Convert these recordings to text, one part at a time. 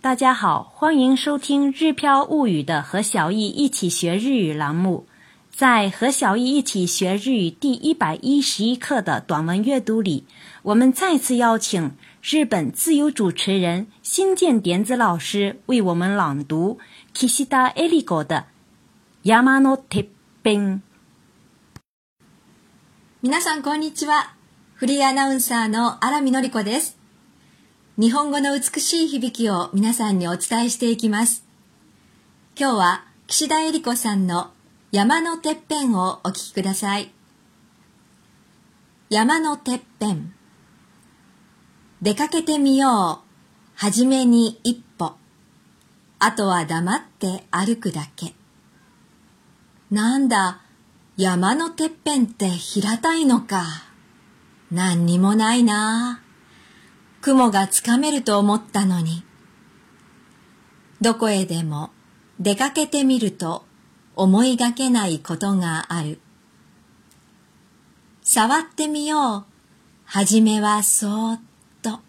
大家好，欢迎收听《日飘物语》的和小易一起学日语栏目。在和小易一起学日语第一百一十一课的短文阅读里，我们再次邀请日本自由主持人新建点子老师为我们朗读 Kishida Eriko 的《山のてっぺん》。皆さんこんにちは。フリーアナウンサーの荒見のりこです。 日本語の美しい響きを皆さんにお伝えしていきます。今日は岸田恵理子さんの山のてっぺんをお聞きください。山のてっぺん。出かけてみよう。はじめに一歩。あとは黙って歩くだけ。なんだ、山のてっぺんって平たいのか。何にもないな雲がつかめると思ったのに。どこへでも出かけてみると思いがけないことがある。触ってみよう。はじめはそーっと。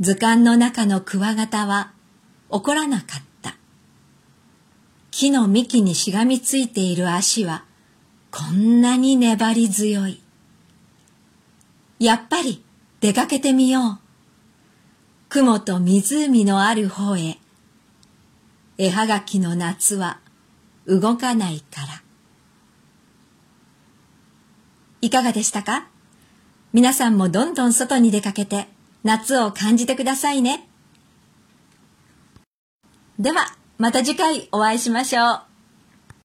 図鑑の中のクワガタは怒らなかった。木の幹にしがみついている足はこんなに粘り強い。やっぱり出かけてみよう。雲と湖のある方へ。絵はがきの夏は動かないから。いかがでしたか？皆さんもどんどん外に出かけて夏を感じてくださいね。では、また次回お会いしましょう。